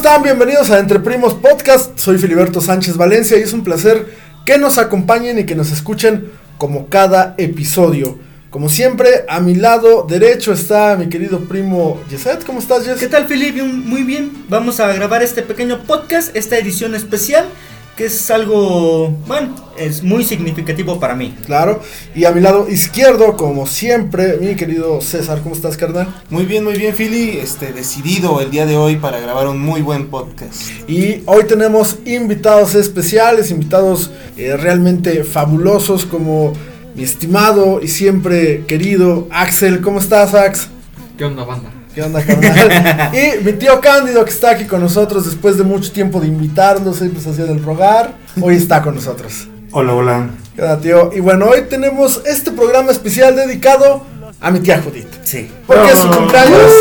están? Bienvenidos a Entre Primos Podcast. Soy Filiberto Sánchez Valencia y es un placer que nos acompañen y que nos escuchen como cada episodio. Como siempre, a mi lado derecho está mi querido primo Yeset. ¿Cómo estás, Jess? ¿Qué tal, Filipe? Muy bien. Vamos a grabar este pequeño podcast, esta edición especial que es algo, bueno, es muy significativo para mí. Claro, y a mi lado izquierdo, como siempre, mi querido César, ¿cómo estás, carnal? Muy bien, muy bien, Philly, este, decidido el día de hoy para grabar un muy buen podcast. Y hoy tenemos invitados especiales, invitados eh, realmente fabulosos, como mi estimado y siempre querido Axel, ¿cómo estás, Ax? ¿Qué onda, banda? ¿Qué onda, carnal? y mi tío Cándido, que está aquí con nosotros después de mucho tiempo de invitarnos, siempre se hacía del rogar, hoy está con nosotros. Hola, hola. ¿Qué onda, tío? Y bueno, hoy tenemos este programa especial dedicado a mi tía Judith. Sí. Porque es su cumpleaños.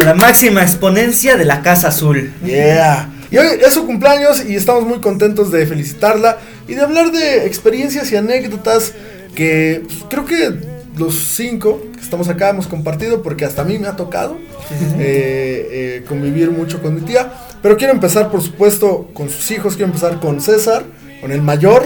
A la máxima exponencia de la Casa Azul. Yeah. Y hoy es su cumpleaños y estamos muy contentos de felicitarla y de hablar de experiencias y anécdotas que pues, creo que los cinco estamos acá hemos compartido porque hasta a mí me ha tocado eh, eh, convivir mucho con mi tía. Pero quiero empezar, por supuesto, con sus hijos. Quiero empezar con César, con el mayor,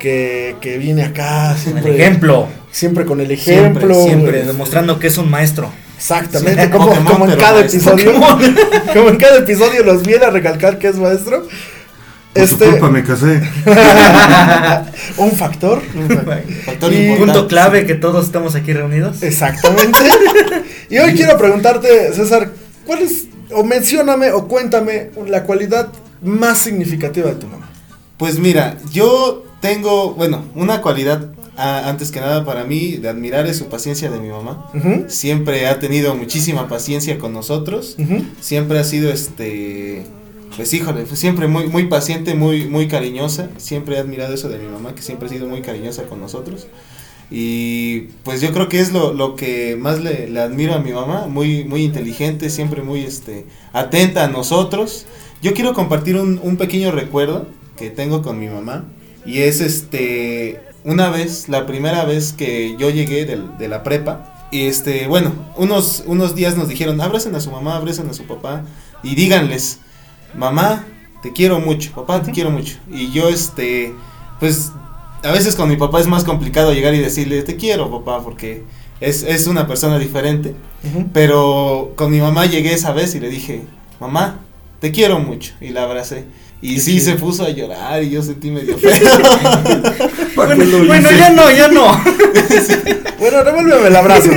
que, que viene acá. Siempre, el ejemplo. Siempre con el ejemplo. Siempre, siempre demostrando que es un maestro. Exactamente, como, como, en cada episodio. como en cada episodio los viene a recalcar que es maestro. Por este... culpa me casé. un factor. Un factor y punto clave que todos estamos aquí reunidos. Exactamente. y hoy quiero preguntarte, César, ¿cuál es, o mencióname o cuéntame la cualidad más significativa de tu mamá? Pues mira, yo tengo, bueno, una cualidad antes que nada para mí de admirar es su paciencia de mi mamá. Siempre ha tenido muchísima paciencia con nosotros. Siempre ha sido este pues híjole, fue siempre muy, muy paciente, muy, muy cariñosa. Siempre he admirado eso de mi mamá, que siempre ha sido muy cariñosa con nosotros. Y pues yo creo que es lo, lo que más le, le, admiro a mi mamá, muy, muy inteligente, siempre muy este, atenta a nosotros. Yo quiero compartir un, un pequeño recuerdo que tengo con mi mamá. Y es este, una vez, la primera vez que yo llegué de, de la prepa. Y este, bueno, unos, unos días nos dijeron, abracen a su mamá, abracen a su papá y díganles mamá, te quiero mucho, papá, te quiero mucho. Y yo, este, pues, a veces con mi papá es más complicado llegar y decirle, te quiero, papá, porque es, es una persona diferente. Pero con mi mamá llegué esa vez y le dije, mamá, te quiero mucho. Y la abracé. Y sí, se puso a llorar y yo sentí medio feo. bueno, bueno ya no, ya no. Bueno, revuélveme el abrazo.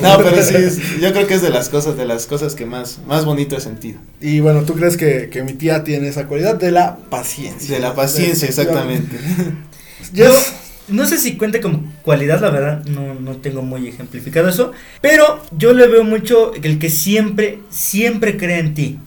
No, pero sí, yo creo que es de las cosas, de las cosas que más, más bonito he sentido. Y bueno, ¿tú crees que, que mi tía tiene esa cualidad de la paciencia? De la paciencia, exactamente. Yo, no sé si cuente como cualidad, la verdad, no, no tengo muy ejemplificado eso, pero yo le veo mucho el que siempre, siempre cree en ti.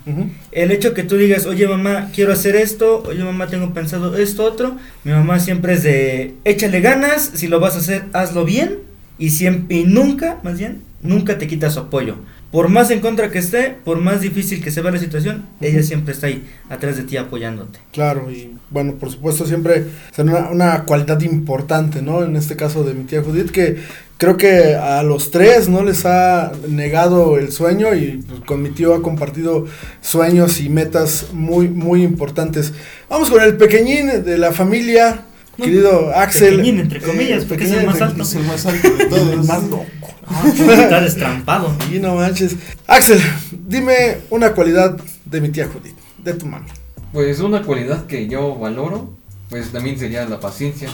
El hecho que tú digas, oye mamá, quiero hacer esto, oye mamá, tengo pensado esto, otro, mi mamá siempre es de, échale ganas, si lo vas a hacer, hazlo bien, y siempre, y nunca, más bien, nunca te quita su apoyo por más en contra que esté, por más difícil que se vea la situación, ella siempre está ahí, atrás de ti apoyándote. Claro, y bueno, por supuesto siempre es una, una, cualidad importante, ¿no? En este caso de mi tía Judith, que creo que a los tres no les ha negado el sueño y pues, con mi tío ha compartido sueños y metas muy, muy importantes. Vamos con el pequeñín de la familia, querido Axel. Pequeñín, entre comillas, porque es el más alto. Es el más alto de todos. el más loco. Ah, está destrampado. Y no manches. Axel, dime una cualidad de mi tía Judith, de tu mami. Pues una cualidad que yo valoro, pues también sería la paciencia.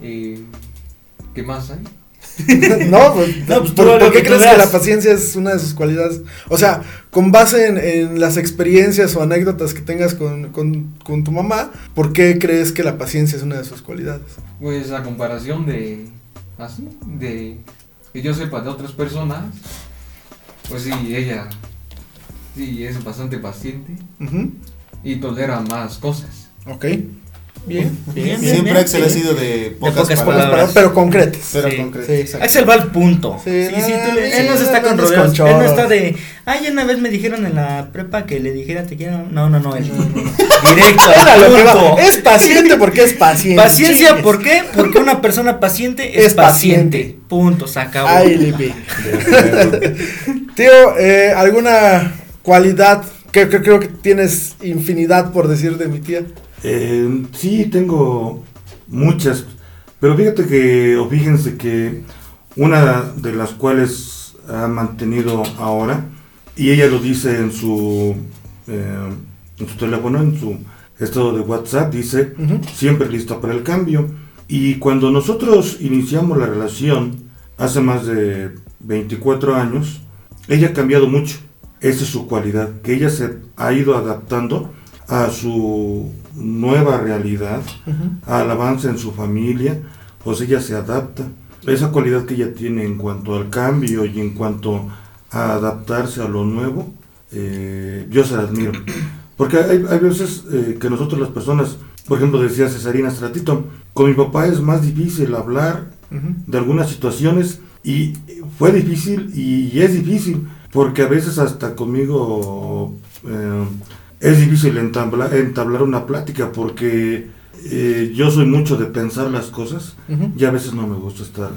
¿Y qué más hay? no, pues, no, pues ¿por, ¿por qué crees que la paciencia es una de sus cualidades? O sea, con base en, en las experiencias o anécdotas que tengas con, con, con, tu mamá, ¿por qué crees que la paciencia es una de sus cualidades? Pues a comparación de así, de que yo sepa de otras personas, pues sí, ella sí es bastante paciente y tolera más cosas. Ok. Bien, bien, Bien, Siempre bien, Axel ha sido de pocas, pocas palabras. palabras. pero concretas. Pero Sí. concreto. Sí. Axel va al punto. Sí, Sí, sí, tú le- él no se está con rodeos. con Él no está de, ay, una vez me dijeron en la prepa que le dijera te quiero. No, no, no, él. Directo Era lo que va. Es paciente porque es paciente. Paciencia. ¿por qué? Porque una persona paciente es, Es paciente. paciente. Punto, se acabó. Ay, Lipi. Tío, eh, ¿alguna cualidad que, que creo que tienes infinidad por decir de mi tía? Eh, sí, tengo muchas, pero fíjate que, o fíjense que una de las cuales ha mantenido ahora, y ella lo dice en su, eh, en su teléfono, en su estado de WhatsApp, dice, siempre lista para el cambio. Y cuando nosotros iniciamos la relación, hace más de 24 años, ella ha cambiado mucho. Esa es su cualidad, que ella se ha ido adaptando a su nueva realidad, al avance en su familia, pues ella se adapta. Esa cualidad que ella tiene en cuanto al cambio y en cuanto a adaptarse a lo nuevo, eh, yo se la admiro. Porque hay, hay veces eh, que nosotros las personas, por ejemplo, decía Cesarina hace ratito, con mi papá es más difícil hablar de algunas situaciones y fue difícil y es difícil porque a veces hasta conmigo eh, es difícil entablar, entablar una plática porque eh, yo soy mucho de pensar las cosas Ujú. y a veces no me gusta estar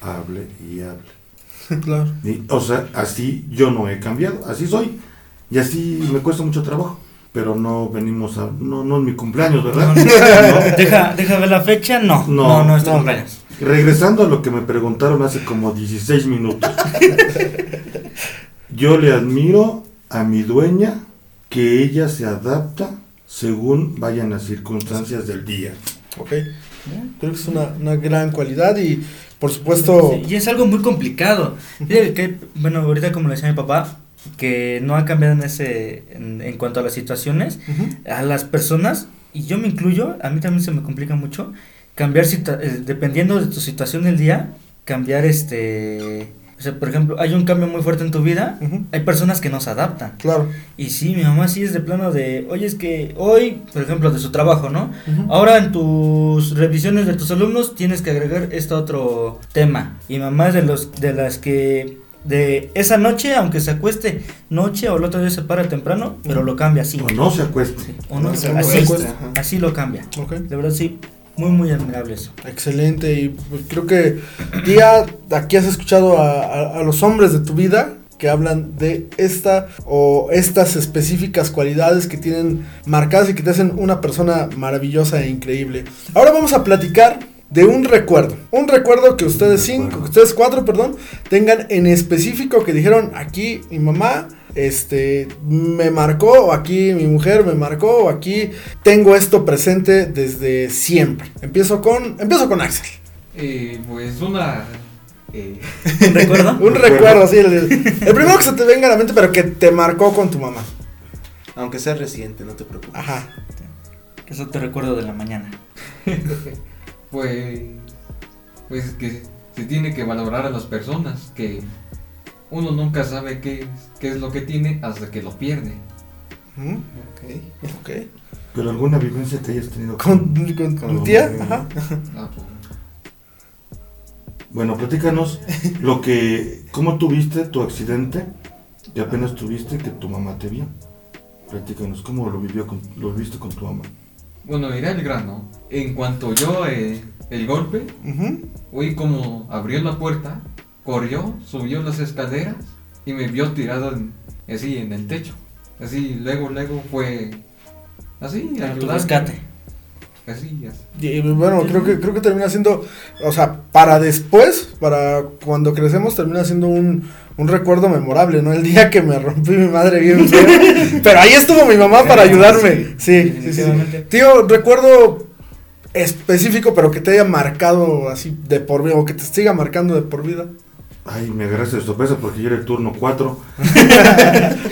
hable y hable. Claro. Y, o sea, así yo no he cambiado, así soy y así me cuesta mucho trabajo. Pero no venimos a... No, no es mi cumpleaños, ¿verdad? No, no, No. Deja, deja ver la fecha, no. No, No, es tu cumpleaños. Regresando a lo que me preguntaron hace como 16 minutos. Yo le admiro a mi dueña que ella se adapta según vayan las circunstancias del día. Ok. Creo que es una, una gran cualidad y por supuesto... Sí, y es algo muy complicado. Que, bueno, ahorita como le decía mi papá, que no ha cambiado en ese, en, en cuanto a las situaciones, a las personas, y yo me incluyo, a mí también se me complica mucho, cambiar, eh, dependiendo de tu situación del día, cambiar este... O sea, por ejemplo, hay un cambio muy fuerte en tu vida, hay personas que no se adaptan. Claro. Y sí, mi mamá sí es de plano de, oye, es que hoy, por ejemplo, de su trabajo, ¿no? Ahora en tus revisiones de tus alumnos tienes que agregar este otro tema. Y mamá es de los de las que de esa noche, aunque se acueste noche o el otro día se para temprano, pero lo cambia así. O no se acueste. O no, No se así, acueste, así lo cambia. Ok. De verdad sí, muy muy admirable eso. Excelente y pues, creo que tía, aquí has escuchado a, a- a los hombres de tu vida que hablan de esta o estas específicas cualidades que tienen marcadas y que te hacen una persona maravillosa e increíble. Ahora vamos a platicar de un recuerdo, un recuerdo que ustedes cinco, que ustedes cuatro, perdón, tengan en específico que dijeron aquí mi mamá este me marcó o aquí mi mujer me marcó o aquí tengo esto presente desde siempre. Empiezo con empiezo con Axel. Eh, pues una. eh, ¿Un recuerdo? Un Recuerdo. así el, el primero que se te venga a la mente pero que te marcó con tu mamá. Aunque sea reciente, no te preocupes. Ajá. Eso te recuerdo de la mañana. pues. Pues que se tiene que valorar a las personas. Que uno nunca sabe qué, qué es lo que tiene hasta que lo pierde. Ujú, Ok. Ok. Pero alguna vivencia que hayas tenido Con, con, Con- tu tía, ajá. Ah, pues, Bueno, platícanos lo que, cómo tuviste tu accidente y apenas tuviste que tu mamá te vio. Platícanos cómo lo vivió, con, lo viviste con tu mamá. Bueno, irá el grano. En cuanto yo eh, el golpe, Ujú. oí como abrió la puerta, corrió, subió las escaleras y me vio tirado en, así en el techo. Así, luego, luego fue así, Tu ayudando. rescate. Así, así. Y bueno, creo que creo que termina siendo, o sea, para después, para cuando crecemos termina siendo un, un recuerdo memorable, ¿no? El día que me rompí mi madre bien feo. Pero ahí estuvo mi mamá para ayudarme. Sí, sí, sí. Tío, recuerdo específico, pero que te haya marcado así de por vida, o que te siga marcando de por vida. Ay, me agarraste de sorpresa porque yo era el turno 4.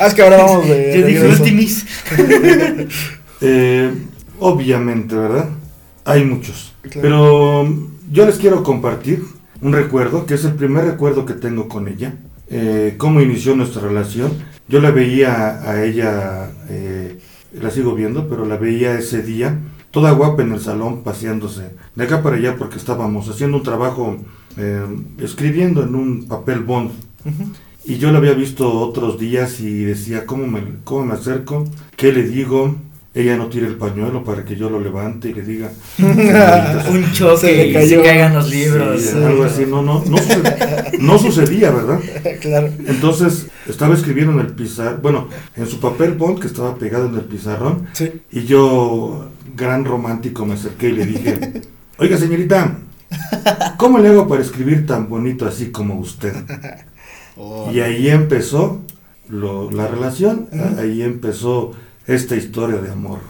Ah, es que ahora vamos de. Yo dije. Eh, obviamente, ¿verdad? Hay muchos. Claro. Pero yo les quiero compartir un recuerdo, que es el primer recuerdo que tengo con ella. Eh, cómo inició nuestra relación. Yo la veía a ella, eh, la sigo viendo, pero la veía ese día toda guapa en el salón paseándose de acá para allá porque estábamos haciendo un trabajo eh, escribiendo en un papel bond. Y yo la había visto otros días y decía, ¿cómo me, ¿cómo me acerco? ¿Qué le digo? Ella no tira el pañuelo para que yo lo levante y le diga. un choque le y cayó. se caigan los libros. Sí, algo así, no, no, no, sucedía, no sucedía, ¿verdad? claro. Entonces estaba escribiendo en el pizarrón, bueno, en su papel bond que estaba pegado en el pizarrón, Sí. y yo, gran romántico, me acerqué y le dije, oiga señorita, ¿cómo le hago para escribir tan bonito así como usted? Oh, Y ahí empezó lo- la relación, ahí empezó esta historia de amor.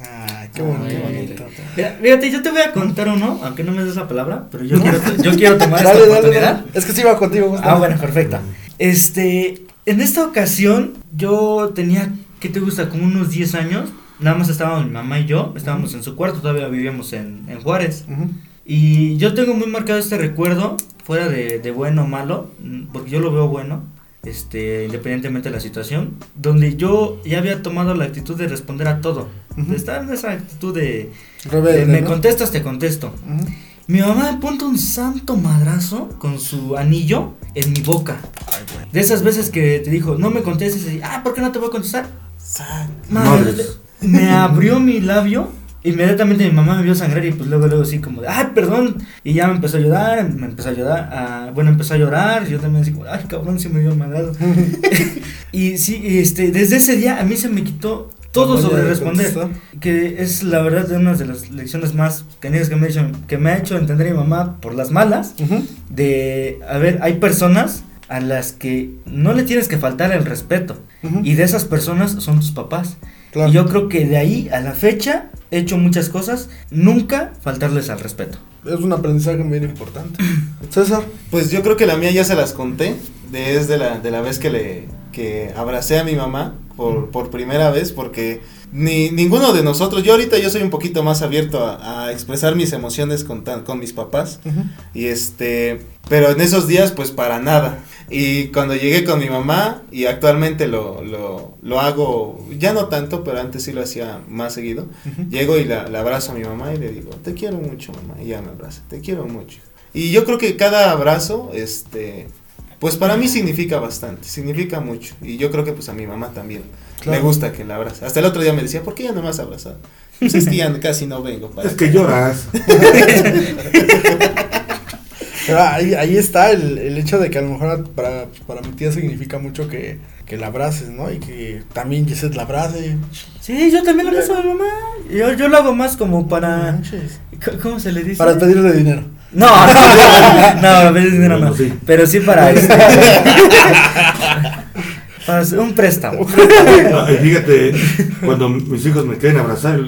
Ay, qué bonito. Ay, bonito. Mira, fíjate, yo te voy a contar uno, aunque no me des la palabra, pero yo quiero, yo quiero tomar esta Dale, dale, oportunidad. dale. Es que sí va contigo. Ah, bueno, perfecto. Este, en esta ocasión yo tenía, ¿qué te gusta? Como unos 10 años. Nada más estábamos mi mamá y yo, estábamos en su cuarto, todavía vivíamos en, en Juárez. Ujú. Y yo tengo muy marcado este recuerdo, fuera de, de bueno o malo, mm, porque yo lo veo bueno, este, independientemente de la situación, donde yo ya había tomado la actitud de responder a todo. Ujú. De estar en esa actitud de, de Rebelde, me ¿no? contestas, te contesto. Ujú. Mi mamá me punta un santo madrazo con su anillo en mi boca. De esas veces que te dijo, no me contestes, y, ah, ¿por qué no te voy a contestar? Madre, me abrió mi labio. Inmediatamente mi mamá me vio sangrar y pues luego, luego así como de, ay, perdón. Y ya me empezó a ayudar, me empezó a ayudar, a- bueno, empezó a llorar. Yo también así como, ay, cabrón, se me dio madrazo. y sí, este, desde ese día a mí se me quitó todo sobre responder. Que es la verdad de una de las lecciones más cañeras que me ha hecho, que me ha hecho entender mi mamá por las malas. De, a ver, hay personas a las que no le tienes que faltar el respeto. Ujú. Y de esas personas son tus papás. Claro. Y yo creo que de ahí a la fecha he hecho muchas cosas, nunca faltarles al respeto. Es un aprendizaje muy importante. César. Pues yo creo que la mía ya se las conté. Desde la, de la vez que le que abracé a mi mamá por, por primera vez, porque ni ninguno de nosotros, yo ahorita yo soy un poquito más abierto a, a expresar mis emociones con, tan- con mis papás. Y este, pero en esos días pues para nada. Y cuando llegué con mi mamá y actualmente lo, lo, lo hago, ya no tanto, pero antes sí lo hacía más seguido, Ujú. llego y la, la abrazo a mi mamá y le digo, te quiero mucho mamá, y ya me abraza, te quiero mucho. Y yo creo que cada abrazo, este, pues para mí significa bastante, significa mucho. Y yo creo que pues a mi mamá también Claro. me gusta que la abrace. Hasta el otro día me decía, ¿por qué ya no me has abrazado? Pues es que ya casi no vengo para Es que lloras. Pero ahí, ahí está el, el hecho de que a lo mejor para, para mi tía significa mucho que, que la abraces, ¿no? Y que también Gisette la abrace. Sí, yo también lo abrazo a mi mamá. Yo, yo lo hago más como No para... manches. ¿Cómo se le dice? Para pedirle dinero. No, no, no, pedir dinero no. Bueno, sí. Pero sí para este, para un préstamo. Ah, y fíjate, cuando mis hijos me quieren abrazar,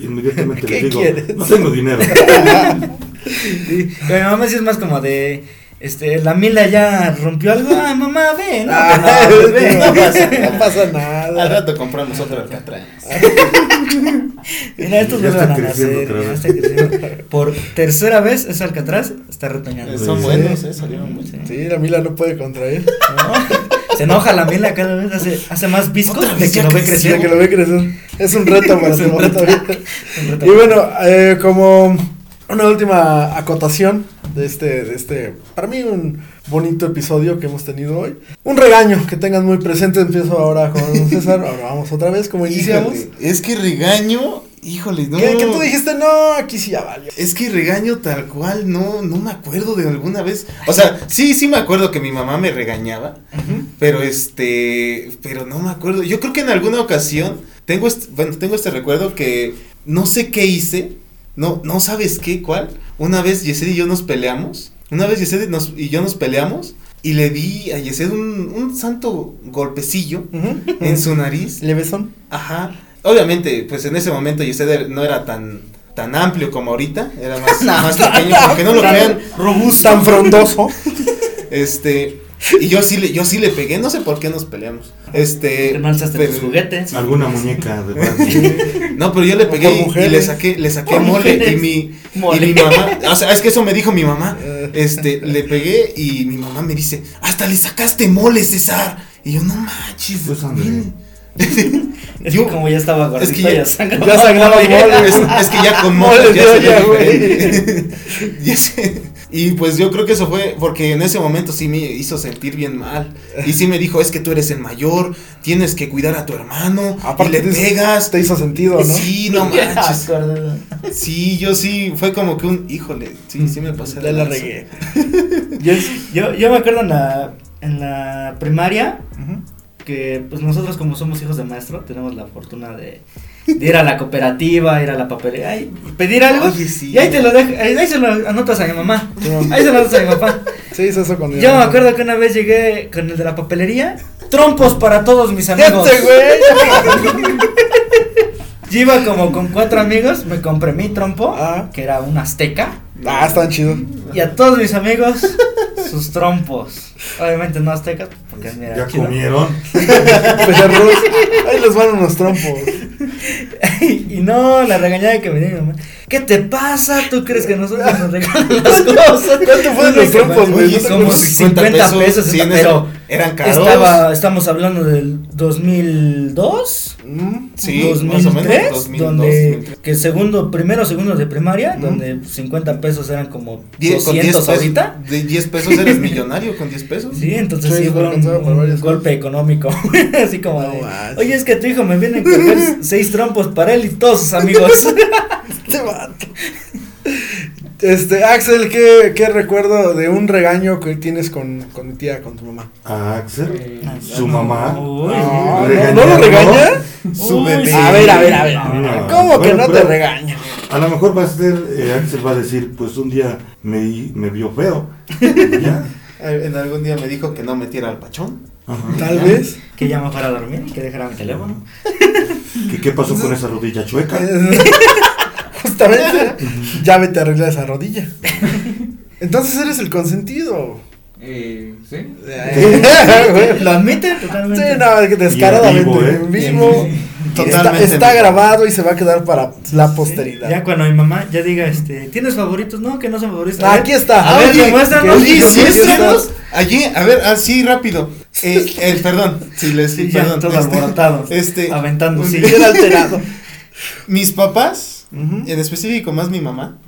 inmediatamente ¿Qué les digo, quieres? no tengo dinero. Sí, con mi mamá sí es más como de... Este, la Mila ya rompió algo. Ah, mamá, ven. No, Ah, no, ven. no pasa, no pasa Al nada. rato compramos otro Alcatraz. Mira, estos Ya vuelven está a creciendo nacer. Por tercera vez es Alcatraz, está retoñando. Son Sí. buenos, eh, salieron muy Sí. Sí, la Mila no puede contraer. ¿No? Se enoja la Mila cada vez, hace, hace más visco de que lo ve crecer. que lo ve crecer. Es un reto para. Un reto. Y bueno, eh, como una última acotación de este, de este, para mí un bonito episodio que hemos tenido hoy. Un regaño que tengan muy presente. Empiezo ahora con César. Ahora vamos otra vez, como iniciamos. Híjole, es que regaño, híjole, no. Que tú dijiste, no, aquí sí ya valió. Es que regaño tal cual, no, no me acuerdo de alguna vez. O sea, sí, sí me acuerdo que mi mamá me regañaba, pero este, pero no me acuerdo. Yo creo que en alguna ocasión tengo este, bueno, tengo este recuerdo que no sé qué hice, no, no sabes qué, cuál. Una vez Yesed y yo nos peleamos, una vez Yesed nos- y yo nos peleamos y le di a Yesed un, un santo golpecillo en su nariz. Levesón. Ajá. Obviamente, pues en ese momento Yesed no era tan tan amplio como ahorita, era más, más pequeño, porque no lo crean, Robusto. Tan frondoso. este, y yo sí le, yo sí le pegué, no sé por qué nos peleamos. Este, Que no alzaste pero- tus juguetes. Alguna muñeca de Barbie. No, pero yo le pegué y- le saqué, le saqué mole y mi, Mole. y mi mamá, o sea, es que eso me dijo mi mamá, este, le pegué y mi mamá me dice, hasta le sacaste mole, César. Y yo, no manches, Pues, hombre. bien". Es Yo- que como ya estaba gordito, es que ya- ya sangraba. ya sangraba mole. Es, es que ya con Mole ya se. Ya sé. Y pues yo creo que eso fue porque en ese momento sí me hizo sentir bien mal. Y sí me dijo, es que tú eres el mayor, tienes que cuidar a tu hermano, Aparte y le pegas. Te hizo sentido, ¿no? Sí, no manches. Sí, yo sí, fue como que un, híjole, sí, sí me pasé. Ya la lanza. regué. Yo, yo, yo me acuerdo en la, en la primaria que pues nosotros como somos hijos de maestro tenemos la fortuna de, de ir a la cooperativa, ir a la papelería pedir algo. Oye, sí. Y ahí te lo dejas, ahí, se lo anotas a mi mamá. Ahí se lo anotas a mi papá. Sí, hizo eso con mi Yo me acuerdo que una vez llegué con el de la papelería, trompos para todos mis amigos. Este güey. Yo iba como con cuatro amigos, me compré mi trompo, Ah. que era un azteca, Ah, están chidos. y a todos mis amigos sus trompos. Obviamente no aztecas, porque mira, Ya chido. comieron. Perros. Ahí les van unos trompos. y no, la regañada que me dio mi mamá. ¿Qué te pasa? ¿Tú crees que nosotros nos regalan las cosas? ¿Cuánto fueron los trompos, güey? ¿No acuerdas? 50 pesos, sí, en pero ese- eran caros. Estaba, estamos hablando del 2002. Mm. Sí, 2003, más o menos, 2002, donde 2003. que segundo, primero, segundo de primaria, Ujú. donde 50 pesos eran como Die- con 10 200 pesos, ahorita. De 10 pesos eres millonario con 10 pesos. Sí, entonces Sí, fue un, golpe económico. Así como No de, oye, es que tu hijo me viene a encargar seis trompos para él y todos sus amigos. Este vato. Este, Axel, ¿qué, ¿qué recuerdo de un regaño que tienes con, con mi tía, con tu mamá? A Axel, Ah, su no. mamá. Uy, No, ¿Regañarlo? ¿no lo regaña? Su Uy, bebé. A ver, a ver, a ver. No. ¿Cómo que Bueno, no te regaña? A lo mejor va a ser, eh, Axel va a decir, pues un día me, me vio feo. Y ya. Eh, En algún día me dijo que no metiera al pachón. Ajá. Tal vez. Que ya me fuera a dormir y que dejara mi teléfono. ¿Qué, ¿Qué pasó con esa rodilla chueca? Justamente. ya vete a arreglar esa rodilla. Entonces eres el consentido. Eh, ¿sí? Lo admite totalmente. Sí, no, que descaradamente. Y en vivo, ¿eh? en vivo. Está, Totalmente grabado y se va a quedar para la Sí, posteridad. Ya cuando mi mamá ya diga, este, ¿tienes favoritos? No, que no son favoritos. Ah, aquí está. A ver, Oye, sí, muéstranos. Allí, a ver, así rápido. Eh, eh, perdón, sí, les Sí, ya, perdón. todos este, alborotados. este, Aventando, sí. Bien alterado. Mis papás, Ujú, en específico más mi mamá,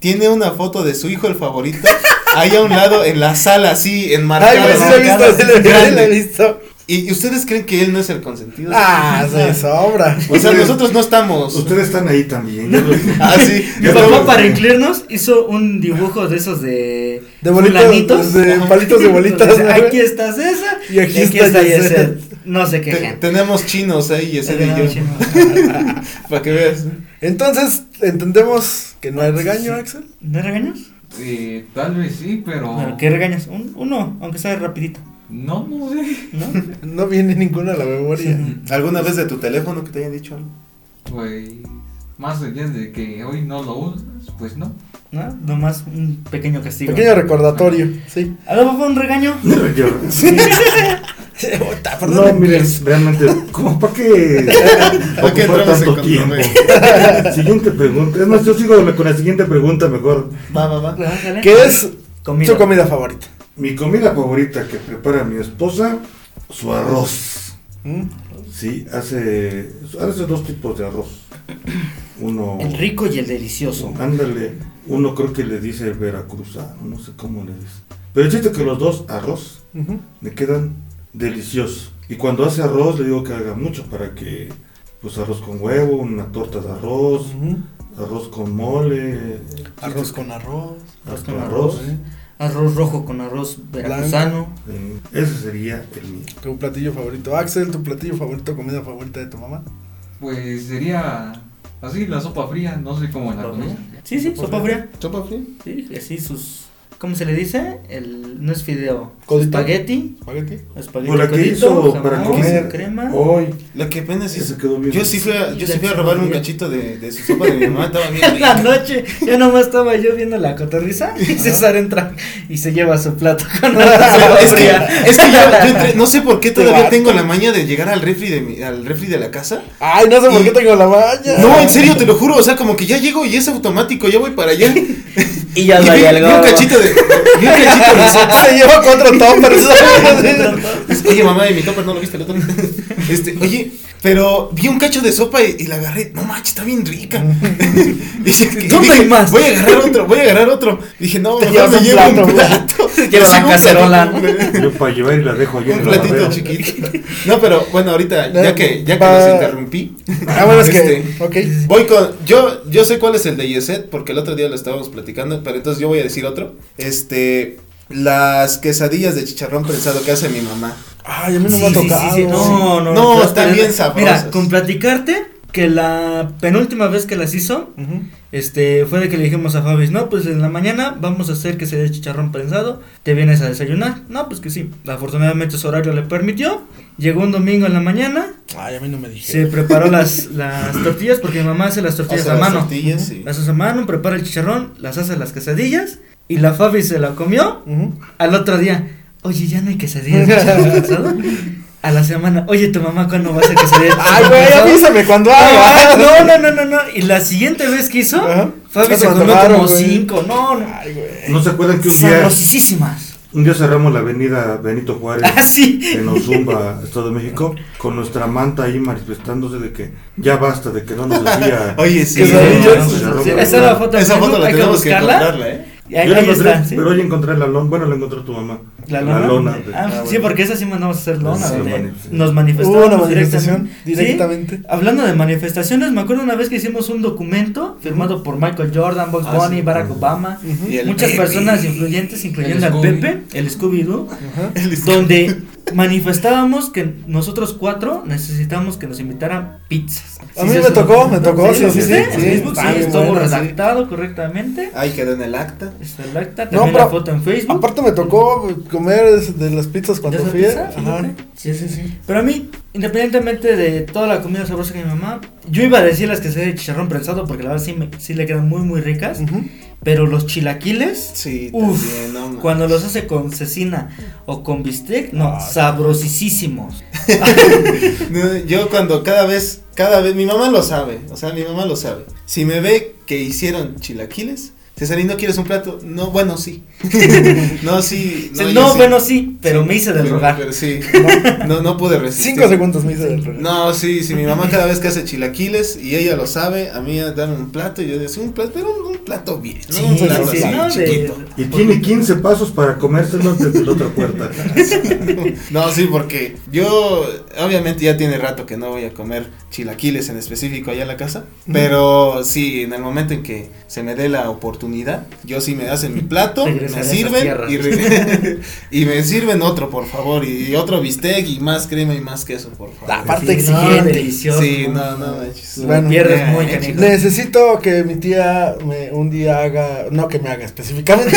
tiene una foto de su hijo el favorito ahí a un lado en la sala así Ay, enmarcada. güey, sí lo he visto, sí he visto. ¿Y y ustedes creen que él no es el consentido? Ah, se sobra. O sea, nosotros no estamos. Ustedes están ahí también. Ah, sí. Mi papá para incluirnos hizo un dibujo de esos de De bolitas, de palitos de bolitas. Aquí está César Y aquí está Yeset. Yeset. No sé qué Te- gente. tenemos chinos ahí, ese de yo. Para que veas. Entonces, ¿entendemos que no hay regaño, Axel? ¿No regañas? Eh, tal vez sí, pero. Bueno, ¿Qué regañas? Un- uno, aunque sea rapidito, No, no sé. ¿no? No viene ninguno a la memoria. ¿Alguna vez de tu teléfono que te hayan dicho algo? Pues. Más allá de que hoy no lo usas, pues no. ¿No? Nomás un pequeño castigo. Pequeño recordatorio, sí. ¿A lo mejor un regaño? Yo- Ota, No, miren, realmente, ¿cómo para qué ¿Para qué ocupar tanto tiempo? siguiente pregunta. Es más, yo sigo con la siguiente pregunta mejor. Va, va, va. ¿Qué es Comida. tu comida favorita? Mi comida favorita que prepara mi esposa, su arroz. ¿Mm? Sí, hace, hace dos tipos de arroz. Uno, El rico y el delicioso. ándale, uno creo que le dice veracruzano, no sé cómo le dice. Pero el chiste que los dos arroz me quedan deliciosos. Y cuando hace arroz le digo que haga mucho para que, pues arroz con huevo, una torta de arroz, arroz con mole, Arroz con arroz. arroz con con arroz. arroz. ¿eh? Arroz rojo con arroz veracruzano. Eh, ese sería el mío. Tu platillo favorito. Axel, tu platillo favorito, comida favorita de tu mamá. Pues sería. Así, la sopa fría, no sé cómo la conozco. Sí, sí, sopa fría. ¿Sopa fría? Sí, así sus. ¿Cómo se le dice? El, no es fideo. ¿Codito? Espagueti. ¿Espagueti? Espagueti. O la que codito, hizo jamón, para comer Crema. hoy. Lo que pena es Ese quedó bien. Yo sí fui a, yo sí fui a robar un cachito de, de su sopa de mi mamá, estaba bien En la noche, ya nomás estaba yo viendo la cotorriza y César entra y se lleva su plato con la Es que, es que yo, yo entré- no sé por qué todavía tengo la maña de llegar al refri de mi, al refri de la casa. Ay, no sé por qué tengo la maña. No, en serio, te lo juro, o sea, como que ya llego y es automático, ya voy para allá. Y ya y doy vi, algo. vi un cachito de, vi un cachito de sopa. Se lleva cuatro toppers. Oye, mamá, de mi topper no lo viste el otro. Este, oye, Pero vi un cacho de sopa y, y la agarré. No manches, está bien rica. ¿Dónde hay más? Voy a agarrar otro, voy a agarrar otro. Dije, no, Te mejor me llevo un plato, una un cacerola. platito, Yo para llevar y la dejo en Un platito chiquito. No, pero bueno, ahorita, No, ya que, ya que va- los interrumpí. Ah, bueno, es que. Este, Ok. Voy con, yo, yo sé cuál es el de Yeset, porque el otro día lo estábamos platicando, pero entonces yo voy a decir otro. Este, las quesadillas de chicharrón prensado que hace mi mamá. Ay, a mí no Sí, me ha sí, sí, tocado. sí, No, no. No, pero- están bien sabrosas. Mira, con platicarte que la penúltima vez que las hizo, Ujú. este, fue de que le dijimos a Fabis, no, pues en la mañana vamos a hacer que se dé chicharrón prensado, te vienes a desayunar. No, pues que sí. Afortunadamente su horario le permitió. Llegó un domingo en la mañana, Ay, a mí no me dije. se preparó las, las tortillas, porque mi mamá hace las tortillas Hace a las mano. tortillas, sí. Las hace a mano, prepara el chicharrón, las hace las quesadillas, y la Fabi se la comió. Al otro día, oye, ya no hay quesadillas chicharrón prensado. A la semana, oye, tu mamá cuándo va a quesadillas de Ay, güey, avísame cuando haga. No, no, no, no, no. Y la siguiente vez que hizo. Fabi se comió como cinco. No, no. Ay, güey. ¿No se acuerdan que un día, Sabrosísimas. un día cerramos la avenida Benito Juárez Ah, sí. en Ozumba, Estado de México, con nuestra manta ahí manifestándose de que ya basta, de que no nos hacía... Oye, sí. Quesadillas. Sí. Esa es la foto. Esa foto la hay que tenemos que buscarla. encontrarla, ¿eh? Ahí, Yo ahí encontré, está, ¿sí? pero hoy encontré la lona, bueno, la encontró tu mamá. La lona. lona. Ah, de- Ah, sí, bueno. porque esa sí mandamos a hacer lona. Sí, donde mani- nos Hubo manifestamos una manifestación directamente. directamente. Sí. Hablando de manifestaciones, me acuerdo una vez que hicimos un documento firmado por Michael Jordan, Bugs Ah, Bunny, sí. Barack Obama, el muchas Pepe. personas influyentes, incluyendo al. Pepe, el Scooby-Doo, Ajá. donde manifestábamos que nosotros cuatro necesitamos que nos invitaran pizzas. A mí me tocó, me tocó, sí, sí, sí. Facebook, está sí, estuvo redactado correctamente. Ahí quedó en el acta. Está el acta, No, también pero la foto en Facebook. Aparte me tocó comer de las pizzas cuando ¿De esa fui. pizza? Ajá. Sí, sí, sí. Pero a mí, independientemente de toda la comida sabrosa que mi mamá, yo iba a decir las que se de chicharrón prensado porque la verdad sí, me, sí le quedan muy, muy ricas. Ujú. Pero los chilaquiles, Sí, Uf, también, no mames. cuando los hace con cecina o con bistec, no, Ah, sabrosísimos. No, Yo cuando cada vez, cada vez, mi mamá lo sabe, o sea, mi mamá lo sabe. Si me ve que hicieron chilaquiles, Cesarín, ¿no quieres un plato? No, bueno, sí. no, sí. No, sí. bueno, sí, pero Sí, me hice del pero- rogar. Pero sí, no, no pude resistir. Cinco segundos me hice del revés. No, sí, sí, mi mamá cada vez que hace chilaquiles y ella lo sabe, a mí dame un plato y yo digo, sí, un plato, pero un, un plato bien, ¿no? Sí, un plato sí, así, no, de- chiquito. Y tiene 15 pasos para comérselo desde la otra puerta. No, sí, porque yo obviamente ya tiene rato que no voy a comer chilaquiles en específico allá en la casa, pero sí, en el momento en que se me dé la oportunidad, yo sí me hacen mi plato, me sirven y, re- y me sirven otro, por favor, y otro bistec y más crema y más queso, por favor. La parte Sí, no, exigente. delicioso. Sí, no, no. Lo Bueno, pierdes eh, muy eh, canijo. Necesito que mi tía me, un día haga, no que me haga específicamente,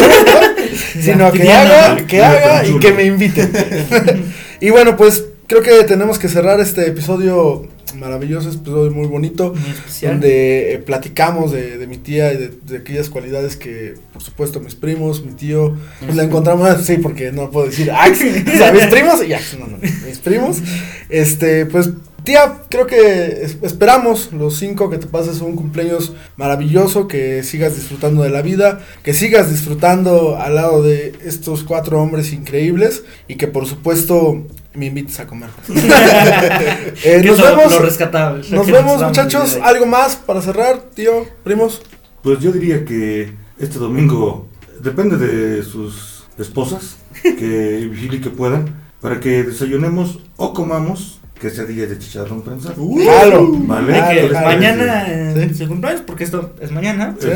sino que haga, que haga y que me invite. y bueno, pues creo que tenemos que cerrar este episodio maravilloso, este episodio muy bonito, Muy donde eh, platicamos de, de mi tía y de, de aquellas cualidades que, por supuesto, mis primos, mi tío, pues la encontramos, sí, porque no puedo decir Ax, o sea, mis primos y Ax, no, no, mis primos, este, pues, tía, creo que es- esperamos los cinco que te pases un cumpleaños maravilloso, que sigas disfrutando de la vida, que sigas disfrutando al lado de estos cuatro hombres increíbles y que, por supuesto, me invites a comer. Eh, nos vemos. lo rescatable. Nos vemos, muchachos. ¿Algo más para cerrar, tío, primos? Pues yo diría que este domingo depende de sus esposas, que vigilen que puedan, para que desayunemos o comamos quesadillas de chicharrón prensado. ¿Vale? ¿Qué les parece? mañana Sí. su cumpleaños, porque esto es mañana. Sí.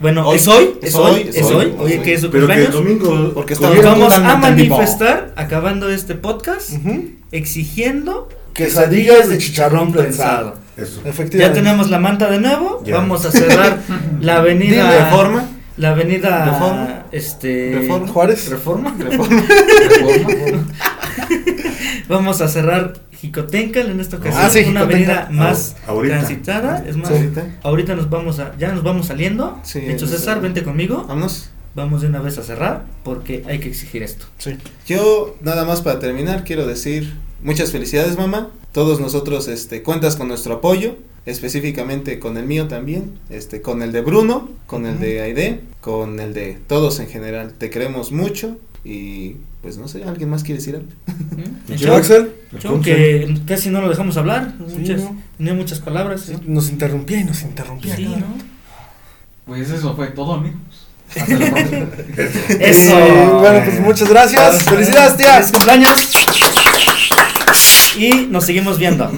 Bueno, Hoy. es hoy, es hoy, hoy, es hoy. Oye, que es su Pero que el cumpleaños. domingo Porque está Nos Hoy vamos a manifestar acabando este podcast Ujú. exigiendo Quesadillas de chicharrón prensado. Eso. Ya Efectivamente. tenemos la manta de nuevo. Ya. Vamos a cerrar la avenida Dime, ¿Reforma? La avenida Reforma. este Reforma. Juárez. Reforma. Reforma. Reforma. Vamos a cerrar Jicotencal en esta ocasión, Ah, sí, una avenida más Ah, ahorita. transitada, es más Sí. Ahorita. ahorita nos vamos a ya nos vamos saliendo. Sí, de hecho ya César, vente conmigo. Vámonos. Vamos de una vez a cerrar porque hay que exigir esto. Sí. Yo, nada más para terminar, quiero decir muchas felicidades, mamá. Todos nosotros este, cuentas con nuestro apoyo, específicamente con el mío también, este, con el de Bruno, con el de Aide, con el de todos en general. Te queremos mucho y pues no sé, ¿alguien más quiere decir algo? Yo, Axel. Yo que casi no lo dejamos hablar, Sí, muchas, ¿no? tenía muchas palabras. Sí, Nos interrumpía y nos interrumpía. Sí, ¿no? Pues eso fue todo, amigos. Hasta la próxima. Eso. Bueno, pues muchas gracias. Felicidades, tía. Feliz cumpleaños. Y nos seguimos viendo.